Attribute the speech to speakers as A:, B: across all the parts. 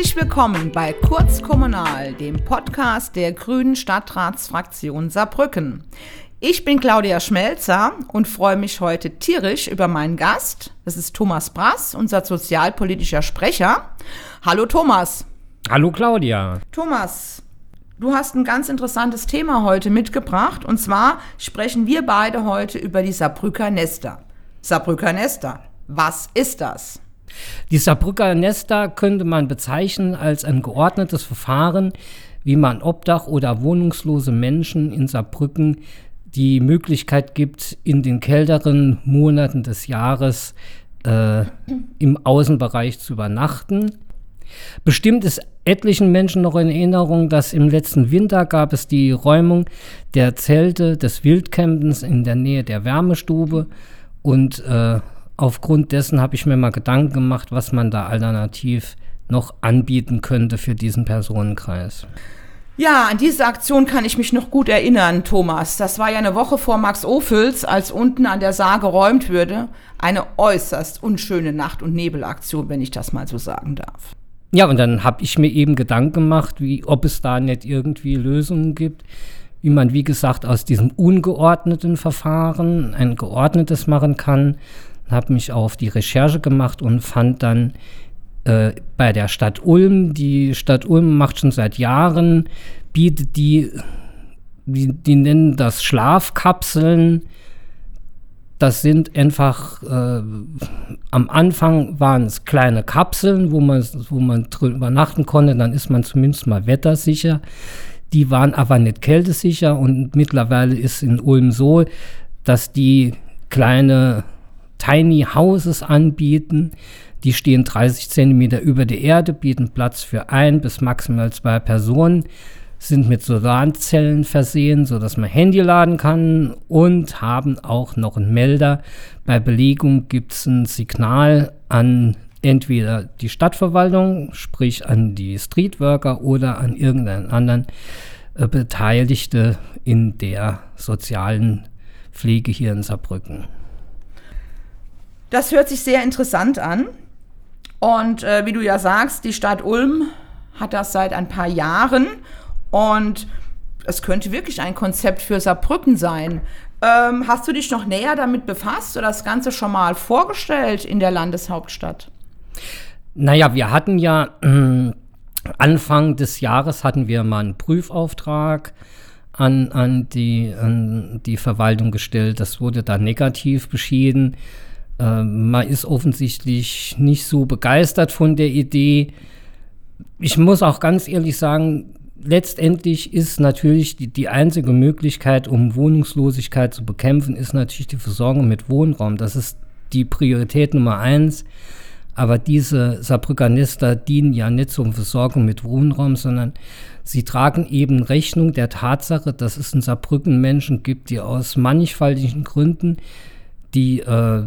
A: Herzlich willkommen bei Kurz Kommunal, dem Podcast der Grünen Stadtratsfraktion Saarbrücken. Ich bin Claudia Schmelzer und freue mich heute tierisch über meinen Gast. Das ist Thomas Brass, unser sozialpolitischer Sprecher. Hallo Thomas.
B: Hallo Claudia.
A: Thomas, du hast ein ganz interessantes Thema heute mitgebracht und zwar sprechen wir beide heute über die Saarbrücker Nester. Saarbrücker Nester, was ist das?
B: Die Saarbrücker Nester könnte man bezeichnen als ein geordnetes Verfahren, wie man Obdach- oder wohnungslose Menschen in Saarbrücken die Möglichkeit gibt, in den kälteren Monaten des Jahres äh, im Außenbereich zu übernachten. Bestimmt ist etlichen Menschen noch in Erinnerung, dass im letzten Winter gab es die Räumung der Zelte des Wildcampens in der Nähe der Wärmestube und äh, aufgrund dessen habe ich mir mal Gedanken gemacht, was man da alternativ noch anbieten könnte für diesen Personenkreis.
A: Ja, an diese Aktion kann ich mich noch gut erinnern, Thomas. Das war ja eine Woche vor Max Ophüls, als unten an der Saar geräumt würde. Eine äußerst unschöne Nacht- und Nebelaktion, wenn ich das mal so sagen darf.
B: Ja, und dann habe ich mir eben Gedanken gemacht, wie ob es da nicht irgendwie Lösungen gibt, wie man, wie gesagt, aus diesem ungeordneten Verfahren ein geordnetes machen kann. Habe mich auf die Recherche gemacht und fand dann äh, bei der Stadt Ulm, die Stadt Ulm macht schon seit Jahren, bietet die, die, die nennen das Schlafkapseln. Das sind einfach, äh, am Anfang waren es kleine Kapseln, wo man, wo man drin übernachten konnte, dann ist man zumindest mal wettersicher. Die waren aber nicht kältesicher und mittlerweile ist in Ulm so, dass die kleine Tiny Houses anbieten. Die stehen 30 Zentimeter über der Erde, bieten Platz für ein bis maximal zwei Personen sind mit Solarzellen versehen, sodass man Handy laden kann und haben auch noch einen Melder. Bei Belegung gibt es ein Signal an entweder die Stadtverwaltung, sprich an die Streetworker oder an irgendeinen anderen äh, Beteiligte in der sozialen Pflege hier in Saarbrücken.
A: Das hört sich sehr interessant an. Und äh, wie du ja sagst, die Stadt Ulm hat das seit ein paar Jahren und es könnte wirklich ein Konzept für Saarbrücken sein. Ähm, hast du dich noch näher damit befasst oder das Ganze schon mal vorgestellt in der Landeshauptstadt?
B: Naja, wir hatten ja äh, Anfang des Jahres hatten wir mal einen Prüfauftrag an, an, die, an die Verwaltung gestellt. Das wurde dann negativ beschieden. Äh, man ist offensichtlich nicht so begeistert von der Idee. Ich muss auch ganz ehrlich sagen, letztendlich ist natürlich die, die einzige Möglichkeit, um Wohnungslosigkeit zu bekämpfen, ist natürlich die Versorgung mit Wohnraum. Das ist die Priorität Nummer eins. Aber diese Saarbrücker Nester dienen ja nicht zur Versorgung mit Wohnraum, sondern sie tragen eben Rechnung der Tatsache, dass es in Saarbrücken Menschen gibt, die aus mannigfaltigen Gründen, die, äh,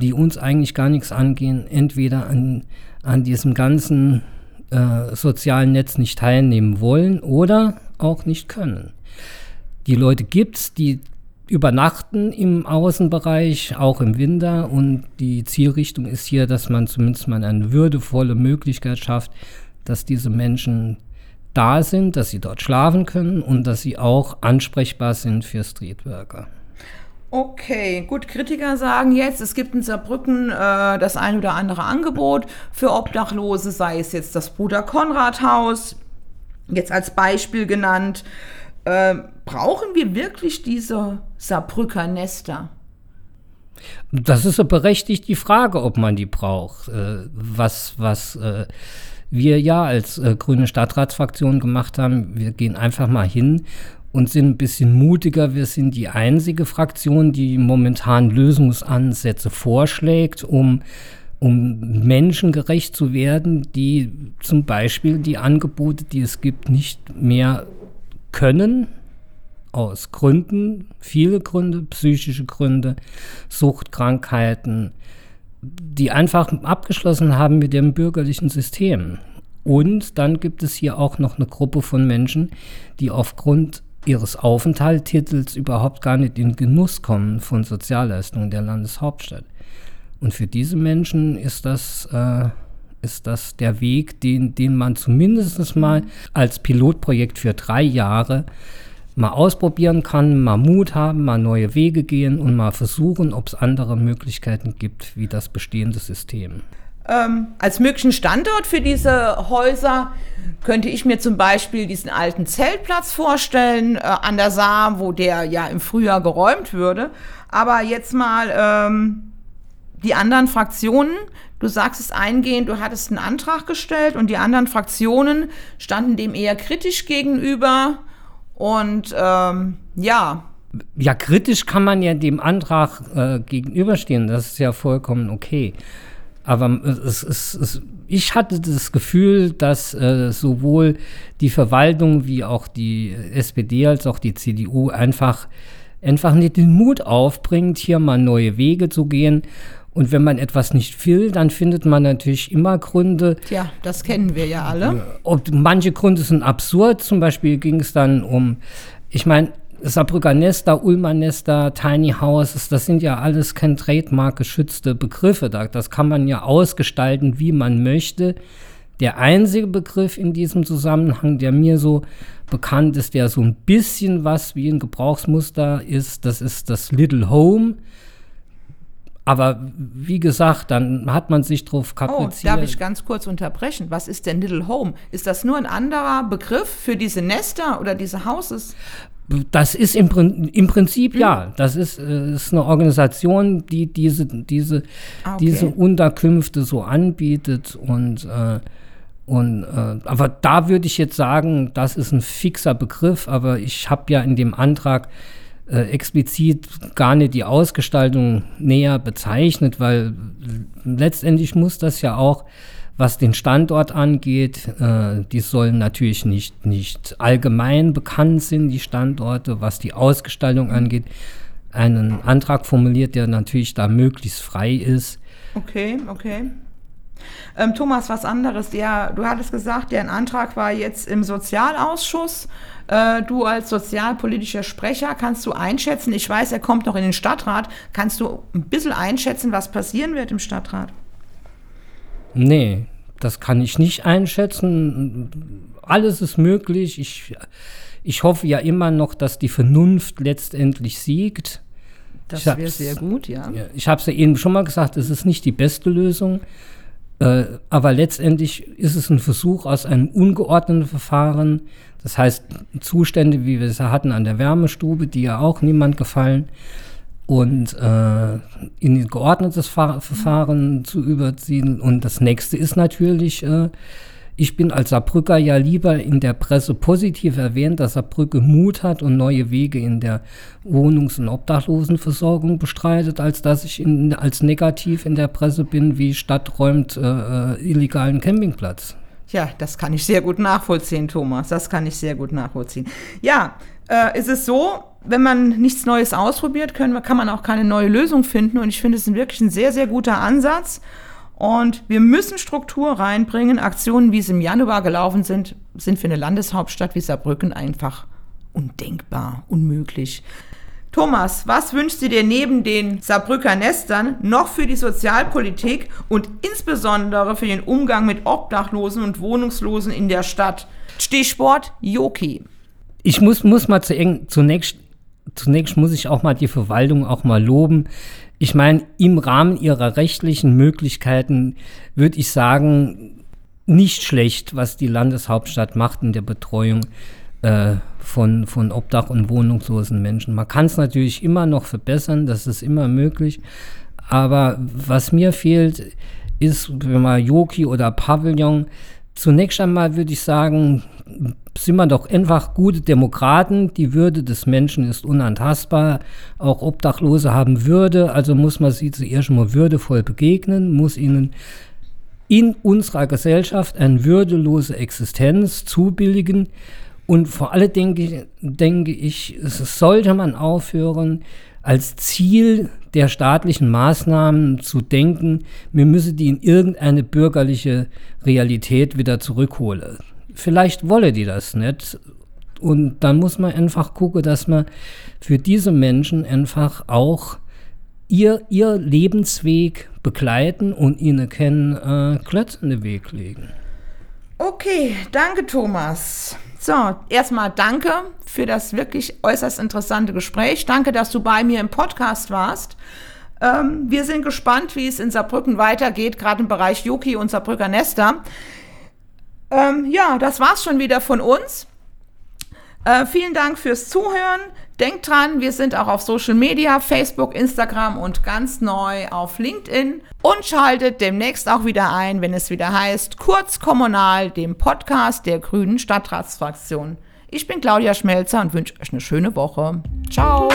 B: die uns eigentlich gar nichts angehen, entweder an, an diesem ganzen äh, sozialen Netz nicht teilnehmen wollen oder auch nicht können. Die Leute gibt es, die übernachten im Außenbereich, auch im Winter. Und die Zielrichtung ist hier, dass man zumindest mal eine würdevolle Möglichkeit schafft, dass diese Menschen da sind, dass sie dort schlafen können und dass sie auch ansprechbar sind für Streetworker.
A: Okay, gut, Kritiker sagen jetzt, es gibt in Saarbrücken äh, das ein oder andere Angebot für Obdachlose, sei es jetzt das Bruder Konrad Haus, jetzt als Beispiel genannt. Äh, brauchen wir wirklich diese Saarbrücker Nester?
B: Das ist so berechtigt die Frage, ob man die braucht. Äh, was, was äh, wir ja als äh, grüne Stadtratsfraktion gemacht haben, wir gehen einfach mal hin und sind ein bisschen mutiger. Wir sind die einzige Fraktion, die momentan Lösungsansätze vorschlägt, um, um menschengerecht zu werden, die zum Beispiel die Angebote, die es gibt, nicht mehr können. Aus Gründen, viele Gründe, psychische Gründe, Suchtkrankheiten, die einfach abgeschlossen haben mit dem bürgerlichen System. Und dann gibt es hier auch noch eine Gruppe von Menschen, die aufgrund ihres Aufenthaltstitels überhaupt gar nicht in Genuss kommen von Sozialleistungen der Landeshauptstadt. Und für diese Menschen ist das äh, ist das der Weg, den, den man zumindest mal als Pilotprojekt für drei Jahre mal ausprobieren kann, mal Mut haben, mal neue Wege gehen und mal versuchen, ob es andere Möglichkeiten gibt wie das bestehende System.
A: Ähm, als möglichen Standort für diese Häuser könnte ich mir zum Beispiel diesen alten Zeltplatz vorstellen äh, an der Saar, wo der ja im Frühjahr geräumt würde. Aber jetzt mal ähm, die anderen Fraktionen. Du sagst es eingehend, du hattest einen Antrag gestellt und die anderen Fraktionen standen dem eher kritisch gegenüber. Und ähm, ja.
B: Ja, kritisch kann man ja dem Antrag äh, gegenüberstehen. Das ist ja vollkommen okay. Aber es, es, es, ich hatte das Gefühl, dass äh, sowohl die Verwaltung wie auch die SPD als auch die CDU einfach, einfach nicht den Mut aufbringt, hier mal neue Wege zu gehen. Und wenn man etwas nicht will, dann findet man natürlich immer Gründe.
A: Ja, das kennen wir ja alle.
B: Ob, manche Gründe sind absurd. Zum Beispiel ging es dann um, ich meine, Saarbrücker Nester, Ulmer Nester, Tiny Houses, das sind ja alles kein Trademark geschützte Begriffe. Das kann man ja ausgestalten, wie man möchte. Der einzige Begriff in diesem Zusammenhang, der mir so bekannt ist, der so ein bisschen was wie ein Gebrauchsmuster ist, das ist das Little Home. Aber wie gesagt, dann hat man sich drauf kapriziert.
A: Oh, darf ich ganz kurz unterbrechen? Was ist denn Little Home? Ist das nur ein anderer Begriff für diese Nester oder diese Houses?
B: Das ist im, im Prinzip hm. ja. Das ist, äh, ist eine Organisation, die diese, diese, ah, okay. diese Unterkünfte so anbietet und äh, und äh, aber da würde ich jetzt sagen, das ist ein fixer Begriff, aber ich habe ja in dem Antrag äh, explizit gar nicht die Ausgestaltung näher bezeichnet, weil letztendlich muss das ja auch was den Standort angeht, äh, die sollen natürlich nicht, nicht allgemein bekannt sind, die Standorte, was die Ausgestaltung angeht. Einen Antrag formuliert, der natürlich da möglichst frei ist.
A: Okay, okay. Ähm, Thomas, was anderes. Ja, du hattest gesagt, der Antrag war jetzt im Sozialausschuss. Äh, du als sozialpolitischer Sprecher kannst du einschätzen, ich weiß, er kommt noch in den Stadtrat, kannst du ein bisschen einschätzen, was passieren wird im Stadtrat?
B: Nee, das kann ich nicht einschätzen. Alles ist möglich. Ich, ich hoffe ja immer noch, dass die Vernunft letztendlich siegt.
A: Das wäre sehr gut, ja.
B: ich habe es ja eben schon mal gesagt, es ist nicht die beste Lösung. Äh, aber letztendlich ist es ein Versuch aus einem ungeordneten Verfahren. Das heißt, Zustände, wie wir es hatten an der Wärmestube, die ja auch niemand gefallen, und äh, in ein geordnetes Fahr Verfahren zu überziehen. Und das nächste ist natürlich, äh, ich bin als Saarbrücker ja lieber in der Presse positiv erwähnt, dass Saarbrücke Mut hat und neue Wege in der Wohnungs- und Obdachlosenversorgung bestreitet, als dass ich in, als negativ in der Presse bin, wie Stadt räumt äh, äh illegalen Campingplatz.
A: Ja, das kann ich sehr gut nachvollziehen, Thomas. Das kann ich sehr gut nachvollziehen. Ja, äh, ist es so, wenn man nichts Neues ausprobiert, können, kann man auch keine neue Lösung finden. Und ich finde es wirklich ein sehr, sehr guter Ansatz. Und wir müssen Struktur reinbringen. Aktionen, wie es im Januar gelaufen sind, sind für eine Landeshauptstadt wie Saarbrücken einfach undenkbar, unmöglich. Thomas, was wünschst du dir neben den Saarbrücker Nestern noch für die Sozialpolitik und insbesondere für den Umgang mit Obdachlosen und Wohnungslosen in der Stadt? Stichwort Joki.
B: Ich muss, muss mal zunächst zunächst muss ich auch mal die Verwaltung auch mal loben. Ich meine, im Rahmen ihrer rechtlichen Möglichkeiten würde ich sagen, nicht schlecht, was die Landeshauptstadt macht in der Betreuung äh, von, von Obdach- und wohnungslosen Menschen. Man kann es natürlich immer noch verbessern, das ist immer möglich. Aber was mir fehlt, ist, wenn man Yoki oder Pavillon, zunächst einmal würde ich sagen, sind wir doch einfach gute Demokraten. Die Würde des Menschen ist unantastbar. Auch Obdachlose haben Würde, also muss man sie zuerst mal würdevoll begegnen, muss ihnen in unserer Gesellschaft eine würdelose Existenz zubilligen. Und vor allem denke, denke ich, sollte man aufhören, als Ziel der staatlichen Maßnahmen zu denken, wir müssen die in irgendeine bürgerliche Realität wieder zurückholen vielleicht wolle die das nicht. Und dann muss man einfach gucken, dass man für diese Menschen einfach auch ihr, ihr Lebensweg begleiten und ihnen kennen äh, Klötz in den Weg legen.
A: Okay, danke Thomas. So, erstmal danke für das wirklich äußerst interessante Gespräch. Danke, dass du bei mir im Podcast warst. Ähm, wir sind gespannt, wie es in Saarbrücken weitergeht, gerade im Bereich Yuki und Saarbrücker Nester. Ähm, ja, das war's schon wieder von uns. Äh, vielen Dank fürs Zuhören. Denkt dran, wir sind auch auf Social Media, Facebook, Instagram und ganz neu auf LinkedIn. Und schaltet demnächst auch wieder ein, wenn es wieder heißt Kurz Kommunal, dem Podcast der Grünen Stadtratsfraktion. Ich bin Claudia Schmelzer und wünsche euch eine schöne Woche. Ciao.